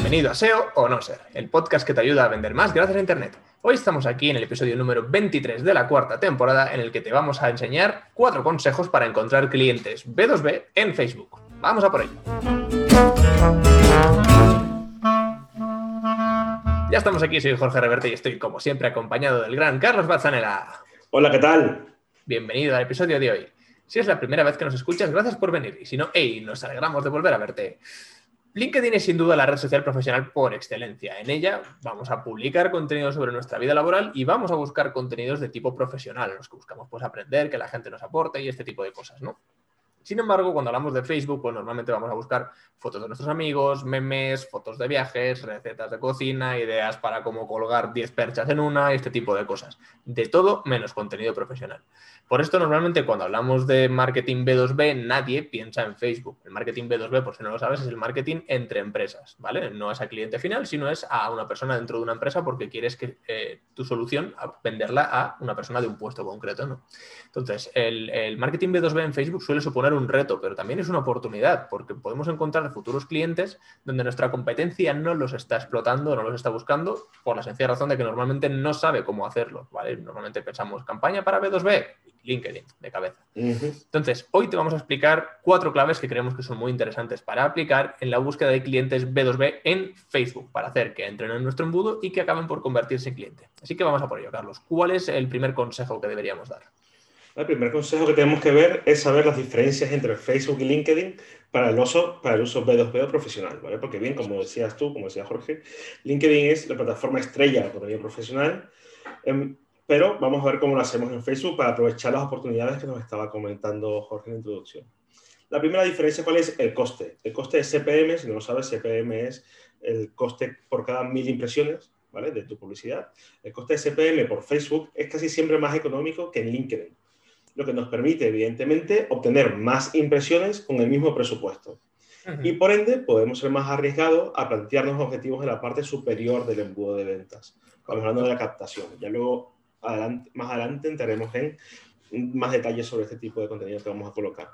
Bienvenido a SEO o No Ser, el podcast que te ayuda a vender más gracias a Internet. Hoy estamos aquí en el episodio número 23 de la cuarta temporada en el que te vamos a enseñar cuatro consejos para encontrar clientes B2B en Facebook. Vamos a por ello. Ya estamos aquí, soy Jorge Reverte y estoy como siempre acompañado del gran Carlos Bazzanella. Hola, ¿qué tal? Bienvenido al episodio de hoy. Si es la primera vez que nos escuchas, gracias por venir. Y si no, hey, nos alegramos de volver a verte. LinkedIn es sin duda la red social profesional por excelencia. En ella vamos a publicar contenido sobre nuestra vida laboral y vamos a buscar contenidos de tipo profesional, los que buscamos pues, aprender, que la gente nos aporte y este tipo de cosas, ¿no? Sin embargo, cuando hablamos de Facebook, pues normalmente vamos a buscar fotos de nuestros amigos, memes, fotos de viajes, recetas de cocina, ideas para cómo colgar 10 perchas en una, este tipo de cosas. De todo menos contenido profesional. Por esto, normalmente cuando hablamos de marketing B2B, nadie piensa en Facebook. El marketing B2B, por si no lo sabes, es el marketing entre empresas, ¿vale? No es a cliente final, sino es a una persona dentro de una empresa porque quieres que eh, tu solución, venderla a una persona de un puesto concreto, ¿no? Entonces, el, el marketing B2B en Facebook suele suponer un reto, pero también es una oportunidad porque podemos encontrar futuros clientes donde nuestra competencia no los está explotando, no los está buscando, por la sencilla razón de que normalmente no sabe cómo hacerlo, ¿vale? Normalmente pensamos campaña para B2B, LinkedIn de cabeza. Entonces, hoy te vamos a explicar cuatro claves que creemos que son muy interesantes para aplicar en la búsqueda de clientes B2B en Facebook, para hacer que entren en nuestro embudo y que acaben por convertirse en cliente. Así que vamos a por ello, Carlos. ¿Cuál es el primer consejo que deberíamos dar? El primer consejo que tenemos que ver es saber las diferencias entre Facebook y LinkedIn para el uso, para el uso B2B o profesional, ¿vale? Porque bien, como decías tú, como decía Jorge, LinkedIn es la plataforma estrella de contenido profesional, em, pero vamos a ver cómo lo hacemos en Facebook para aprovechar las oportunidades que nos estaba comentando Jorge en la introducción. La primera diferencia, ¿cuál es? El coste. El coste de CPM, si no lo sabes, CPM es el coste por cada mil impresiones, ¿vale? De tu publicidad. El coste de CPM por Facebook es casi siempre más económico que en LinkedIn lo que nos permite, evidentemente, obtener más impresiones con el mismo presupuesto. Y por ende, podemos ser más arriesgados a plantearnos objetivos en la parte superior del embudo de ventas. Estamos hablando de la captación. Ya luego, más adelante, entraremos en más detalles sobre este tipo de contenido que vamos a colocar.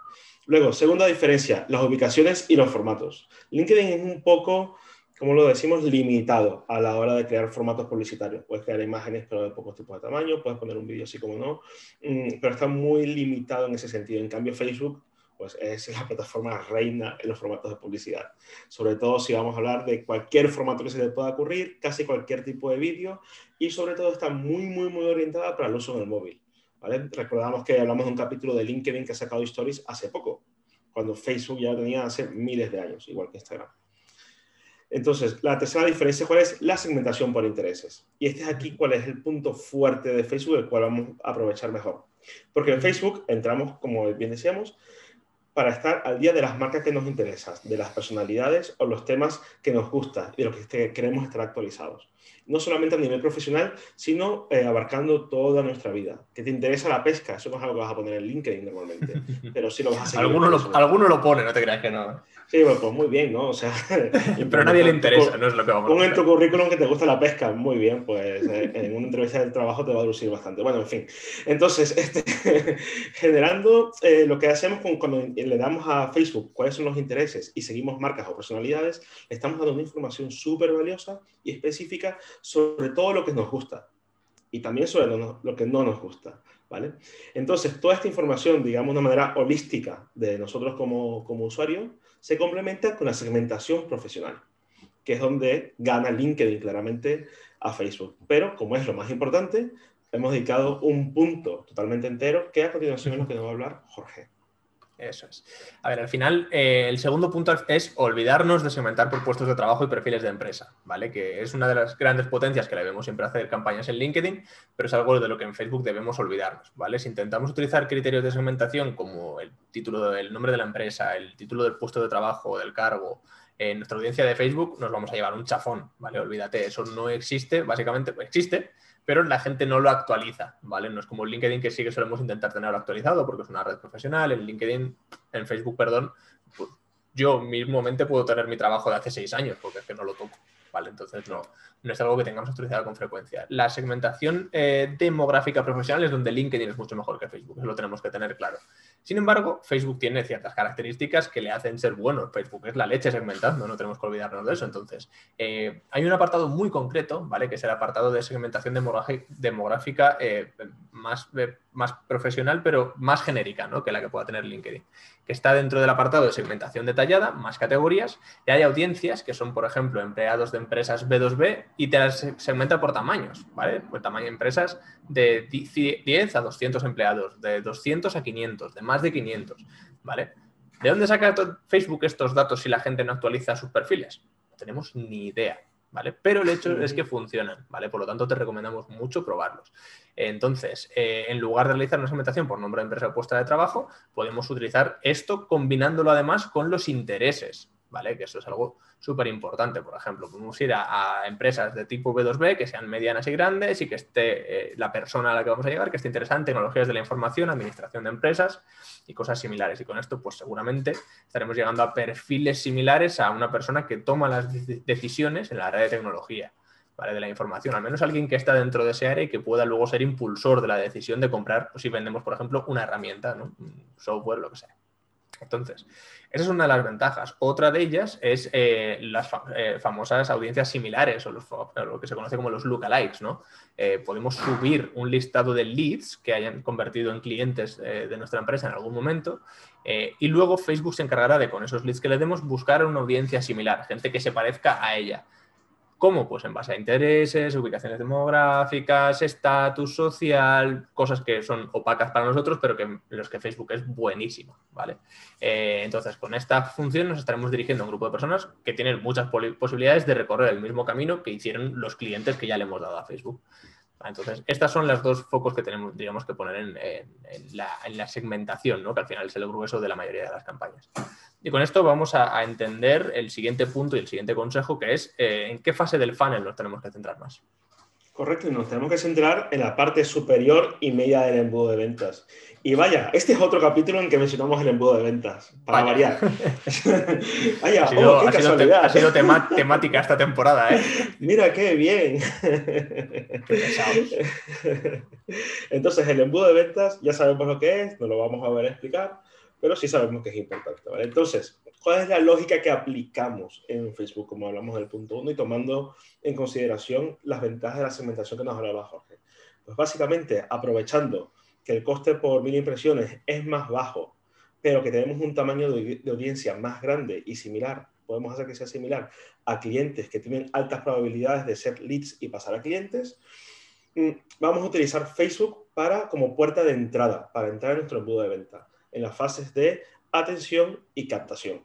Luego, segunda diferencia, las ubicaciones y los formatos. LinkedIn es un poco como lo decimos, limitado a la hora de crear formatos publicitarios. Puedes crear imágenes, pero de pocos tipos de tamaño, puedes poner un vídeo así como no, mm, pero está muy limitado en ese sentido. En cambio, Facebook pues es la plataforma reina en los formatos de publicidad. Sobre todo si vamos a hablar de cualquier formato que se te pueda ocurrir, casi cualquier tipo de vídeo, y sobre todo está muy, muy, muy orientada para el uso en el móvil. ¿vale? Recordamos que hablamos de un capítulo de LinkedIn que ha sacado Stories hace poco, cuando Facebook ya lo tenía hace miles de años, igual que Instagram. Entonces, la tercera diferencia, ¿cuál es? La segmentación por intereses. Y este es aquí cuál es el punto fuerte de Facebook, el cual vamos a aprovechar mejor. Porque en Facebook entramos, como bien decíamos, para estar al día de las marcas que nos interesan, de las personalidades o los temas que nos gustan y de los que queremos estar actualizados. No solamente a nivel profesional, sino eh, abarcando toda nuestra vida. Que te interesa la pesca, eso no es algo que vas a poner en LinkedIn normalmente, pero sí lo vas a seguir. Alguno lo, alguno lo pone, no te creas que no. Sí, pues, pues muy bien, ¿no? O sea, pero a nadie le interesa, no es lo que vamos a Pon en tu currículum que te gusta la pesca, muy bien, pues eh, en una entrevista de trabajo te va a lucir bastante. Bueno, en fin. Entonces, este, generando eh, lo que hacemos con, cuando le damos a Facebook cuáles son los intereses y seguimos marcas o personalidades, le estamos dando una información súper valiosa y específica sobre todo lo que nos gusta y también sobre lo, lo que no nos gusta. ¿Vale? Entonces, toda esta información, digamos, de una manera holística de nosotros como, como usuarios, se complementa con la segmentación profesional, que es donde gana LinkedIn claramente a Facebook. Pero, como es lo más importante, hemos dedicado un punto totalmente entero, que a continuación es lo que nos va a hablar Jorge. Eso es. A ver, al final, eh, el segundo punto es olvidarnos de segmentar por puestos de trabajo y perfiles de empresa, ¿vale? Que es una de las grandes potencias que le debemos siempre hacer campañas en LinkedIn, pero es algo de lo que en Facebook debemos olvidarnos, ¿vale? Si intentamos utilizar criterios de segmentación como el título, el nombre de la empresa, el título del puesto de trabajo, del cargo, en nuestra audiencia de Facebook nos vamos a llevar un chafón, ¿vale? Olvídate, eso no existe, básicamente existe, pero la gente no lo actualiza, ¿vale? No es como LinkedIn que sí que solemos intentar tenerlo actualizado porque es una red profesional, en LinkedIn, en Facebook, perdón, pues yo mismamente puedo tener mi trabajo de hace seis años porque es que no lo toco, ¿vale? Entonces no, no es algo que tengamos actualizado con frecuencia. La segmentación eh, demográfica profesional es donde LinkedIn es mucho mejor que Facebook, eso lo tenemos que tener claro. Sin embargo, Facebook tiene ciertas características que le hacen ser bueno. Facebook es la leche segmentando, no tenemos que olvidarnos de eso. Entonces, eh, hay un apartado muy concreto, ¿vale? Que es el apartado de segmentación demográfica eh, más, más profesional, pero más genérica, ¿no? Que la que pueda tener LinkedIn. Que está dentro del apartado de segmentación detallada, más categorías, y hay audiencias que son, por ejemplo, empleados de empresas B2B y te las segmenta por tamaños, ¿vale? Pues tamaño de empresas de 10 a 200 empleados, de 200 a 500, de más de 500, ¿vale? ¿De dónde saca Facebook estos datos si la gente no actualiza sus perfiles? No tenemos ni idea, ¿vale? Pero el hecho es que funcionan, ¿vale? Por lo tanto, te recomendamos mucho probarlos. Entonces, eh, en lugar de realizar una segmentación por nombre de empresa o puesta de trabajo, podemos utilizar esto combinándolo además con los intereses, ¿vale? Que eso es algo súper importante. Por ejemplo, podemos ir a, empresas de tipo B2B que sean medianas y grandes y que esté eh, la persona a la que vamos a llegar, que esté interesada en tecnologías de la información, administración de empresas y cosas similares. Y con esto, pues seguramente estaremos llegando a perfiles similares a una persona que toma las decisiones en la área de tecnología. ¿vale? de la información, al menos alguien que está dentro de ese área y que pueda luego ser impulsor de la decisión de comprar, o si vendemos, por ejemplo, una herramienta, ¿no? software, lo que sea. Entonces, esa es una de las ventajas. Otra de ellas es eh, las eh, famosas audiencias similares o lo que se conoce como los lookalikes. ¿no? Eh, podemos subir un listado de leads que hayan convertido en clientes de nuestra empresa en algún momento y luego Facebook se encargará de, con esos leads que le demos, buscar una audiencia similar, gente que se parezca a ella. ¿Cómo? Pues en base a intereses, ubicaciones demográficas, estatus social, cosas que son opacas para nosotros, pero que en los que Facebook es buenísimo, ¿vale? Eh, entonces, con esta función nos estaremos dirigiendo a un grupo de personas que tienen muchas posibilidades de recorrer el mismo camino que hicieron los clientes que ya le hemos dado a Facebook. Entonces, estas son las dos focos que tenemos, que poner en, la, segmentación, ¿no? que al final es el grueso de la mayoría de las campañas. Y con esto vamos a, entender el siguiente punto y el siguiente consejo, que es eh, en qué fase del funnel nos tenemos que centrar más. Correcto, y nos tenemos que centrar en la parte superior y media del embudo de ventas. Y vaya, este es otro capítulo en que mencionamos el embudo de ventas, para variar. vaya, ha sido, oh, qué casualidad. ha sido temática esta temporada, ¿eh? Mira, qué bien. Entonces, el embudo de ventas ya sabemos lo que es, no lo vamos a ver explicar pero sí sabemos que es importante. ¿vale? Entonces, ¿cuál es la lógica que aplicamos en Facebook, como hablamos del punto 1, y tomando en consideración las ventajas de la segmentación que nos hablaba Jorge? Pues básicamente, aprovechando que el coste por mil impresiones es más bajo, pero que tenemos un tamaño de, audiencia más grande y similar, podemos hacer que sea similar a clientes que tienen altas probabilidades de ser leads y pasar a clientes, mm, vamos a utilizar Facebook para como puerta de entrada, para entrar en nuestro embudo de venta en las fases de atención y captación.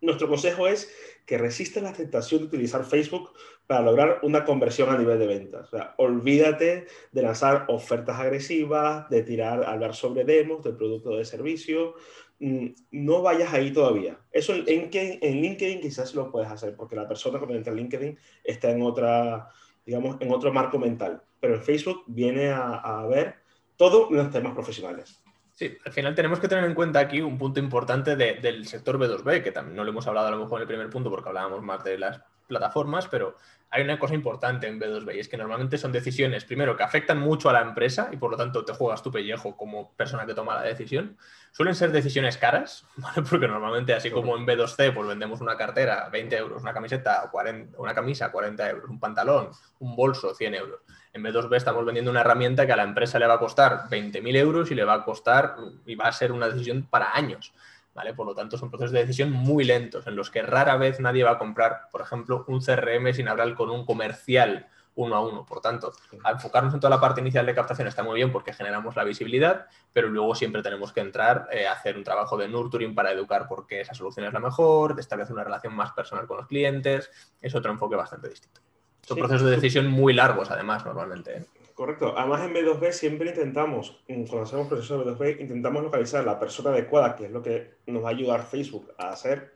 Nuestro consejo es que resista la tentación de utilizar Facebook para lograr una conversión a nivel de ventas. O sea, olvídate de lanzar ofertas agresivas, de tirar, hablar sobre demos del producto o de servicio. Mm, no vayas ahí todavía. Eso en, en, LinkedIn quizás lo puedes hacer, porque la persona que entra en LinkedIn está en otra, digamos, en otro marco mental. Pero en Facebook viene a, a ver todos los temas profesionales. Sí, al final tenemos que tener en cuenta aquí un punto importante del sector B2B, que también no lo hemos hablado a lo mejor en el primer punto porque hablábamos más de las plataformas, pero hay una cosa importante en B2B y es que normalmente son decisiones, primero, que afectan mucho a la empresa y por lo tanto te juegas tu pellejo como persona que toma la decisión. Suelen ser decisiones caras, porque normalmente así como en B2C pues vendemos una cartera 20 euros, una camiseta 40, una camisa 40 euros, un pantalón, un bolso 100 euros. En B2B estamos vendiendo una herramienta que a la empresa le va a costar 20.000 euros y le va a costar y va a ser una decisión para años. ¿Vale? Por lo tanto, son procesos de decisión muy lentos, en los que rara vez nadie va a comprar, por ejemplo, un CRM sin hablar con un comercial uno a uno. Por tanto, enfocarnos en toda la parte inicial de captación está muy bien porque generamos la visibilidad, pero luego siempre tenemos que entrar eh, a hacer un trabajo de nurturing para educar por qué esa solución es la mejor, de establecer una relación más personal con los clientes. Es otro enfoque bastante distinto. Son procesos de decisión muy largos, además, normalmente. ¿eh? Correcto. Además, en B2B siempre intentamos, cuando hacemos procesos de B2B, intentamos localizar la persona adecuada, que es lo que nos va a ayudar Facebook a hacer.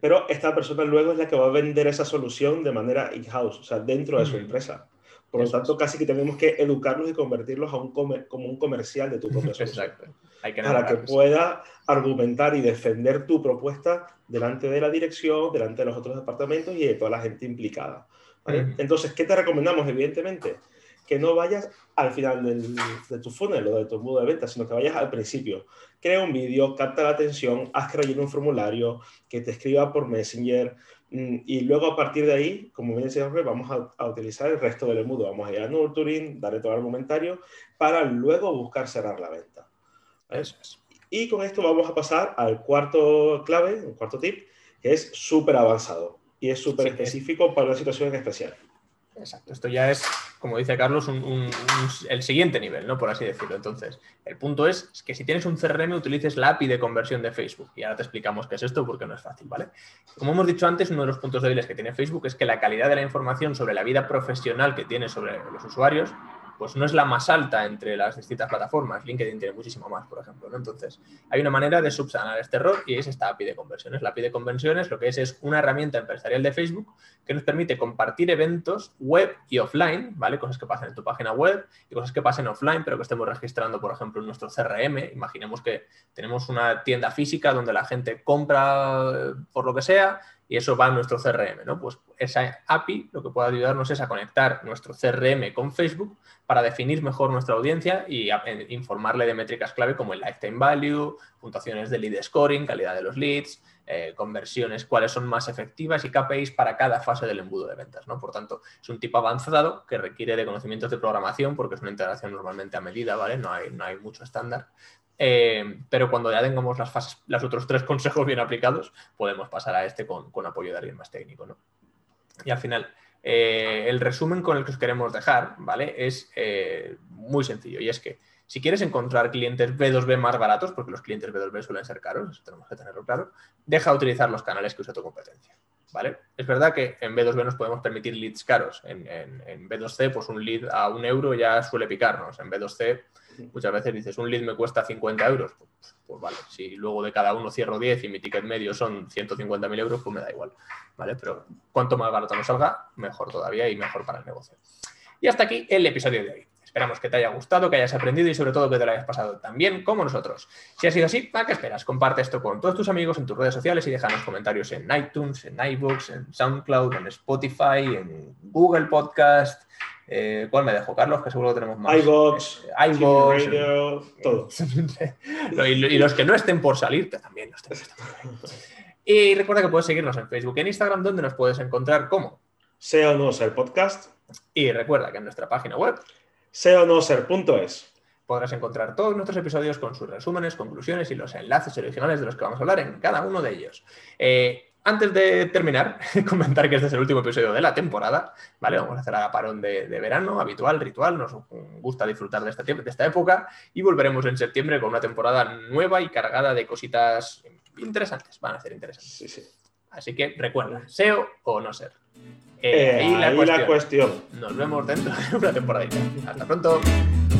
Pero esta persona luego es la que va a vender esa solución de manera in-house, o sea, dentro de su empresa. Por lo tanto, casi que tenemos que educarlos y convertirlos a un como un comercial de tu propia Exacto. Hay que para que pueda argumentar y defender tu propuesta delante de la dirección, delante de los otros departamentos y de toda la gente implicada. Entonces, ¿qué te recomendamos? Evidentemente, que no vayas al final de tu funnel o de tu embudo de ventas, sino que vayas al principio. Crea un vídeo, capta la atención, haz que rellene un formulario, que te escriba por Messenger, mm, y luego a partir de ahí, como bien decía vamos a, utilizar el resto del embudo. Vamos a ir a Nurturing, darle todo el argumentario, para luego buscar cerrar la venta. Eso es. Y con esto vamos a pasar al cuarto clave, un cuarto tip, que es súper avanzado y es súper específico para una situación en especial. Exacto, esto ya es, como dice Carlos, el siguiente nivel, ¿no? Por así decirlo. Entonces, el punto es que si tienes un CRM, utilices la API de conversión de Facebook. Y ahora te explicamos qué es esto porque no es fácil, ¿vale? Como hemos dicho antes, uno de los puntos débiles que tiene Facebook es que la calidad de la información sobre la vida profesional que tiene sobre los usuarios pues no es la más alta entre las distintas plataformas. LinkedIn tiene muchísimo más, por ejemplo. Entonces, hay una manera de subsanar este error y es esta API de conversiones. La API de conversiones lo que es es una herramienta empresarial de Facebook que nos permite compartir eventos web y offline, ¿vale? Cosas que pasan en tu página web y cosas que pasen offline, pero que estemos registrando, por ejemplo, en nuestro CRM. Imaginemos que tenemos una tienda física donde la gente compra eh, por lo que sea y eso va a nuestro CRM, ¿no? Pues esa API lo que puede ayudarnos es a conectar nuestro CRM con Facebook para definir mejor nuestra audiencia y informarle de métricas clave como el lifetime value, puntuaciones de lead scoring, calidad de los leads, eh, conversiones, cuáles son más efectivas y KPIs para cada fase del embudo de ventas, ¿no? Por tanto, es un tipo avanzado que requiere de conocimientos de programación porque es una integración normalmente a medida, ¿vale? No hay, no hay mucho estándar. Eh, pero cuando ya tengamos las fases, los otros tres consejos bien aplicados, podemos pasar a este con, apoyo de alguien más técnico. ¿no? Y al final, eh, el resumen con el que os queremos dejar, ¿vale? Es eh, muy sencillo y es que si quieres encontrar clientes B2B más baratos, porque los clientes B2B suelen ser caros, eso tenemos que tenerlo claro, deja de utilizar los canales que usa tu competencia. ¿Vale? Es verdad que en B2B nos podemos permitir leads caros. En, en B2C, pues un lead a un euro ya suele picarnos. En B2C Muchas veces dices, un lead me cuesta 50 euros. Pues, pues, vale, si luego de cada uno cierro 10 y mi ticket medio son 150.000 euros, pues me da igual. ¿Vale? Pero cuanto más barato nos salga, mejor todavía y mejor para el negocio. Y hasta aquí el episodio de hoy. Esperamos que te haya gustado, que hayas aprendido y sobre todo que te lo hayas pasado tan bien como nosotros. Si ha sido así, ¿para qué esperas? Comparte esto con todos tus amigos en tus redes sociales y déjanos comentarios en iTunes, en iBooks, en SoundCloud, en Spotify, en Google Podcast, eh, ¿Cuál me dejo, Carlos? Que seguro que tenemos más. iBox, eh, Radio, todo. y, los que no estén por salir, que también los tenemos. Y recuerda que puedes seguirnos en Facebook y en Instagram, donde nos puedes encontrar como Sea o no ser podcast. Y recuerda que en nuestra página web sea o no ser.es podrás encontrar todos nuestros episodios con sus resúmenes, conclusiones y los enlaces originales de los que vamos a hablar en cada uno de ellos. Eh, antes de terminar, comentar que este es el último episodio de la temporada, ¿vale? Vamos a hacer a parón de, verano, habitual, ritual, nos gusta disfrutar de esta, de esta época y volveremos en septiembre con una temporada nueva y cargada de cositas interesantes, van a ser interesantes. Sí, sí. Así que recuerda, SEO o no ser. Eh, ahí, la, cuestión. Nos vemos dentro de una temporada. Hasta pronto.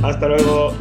Hasta luego.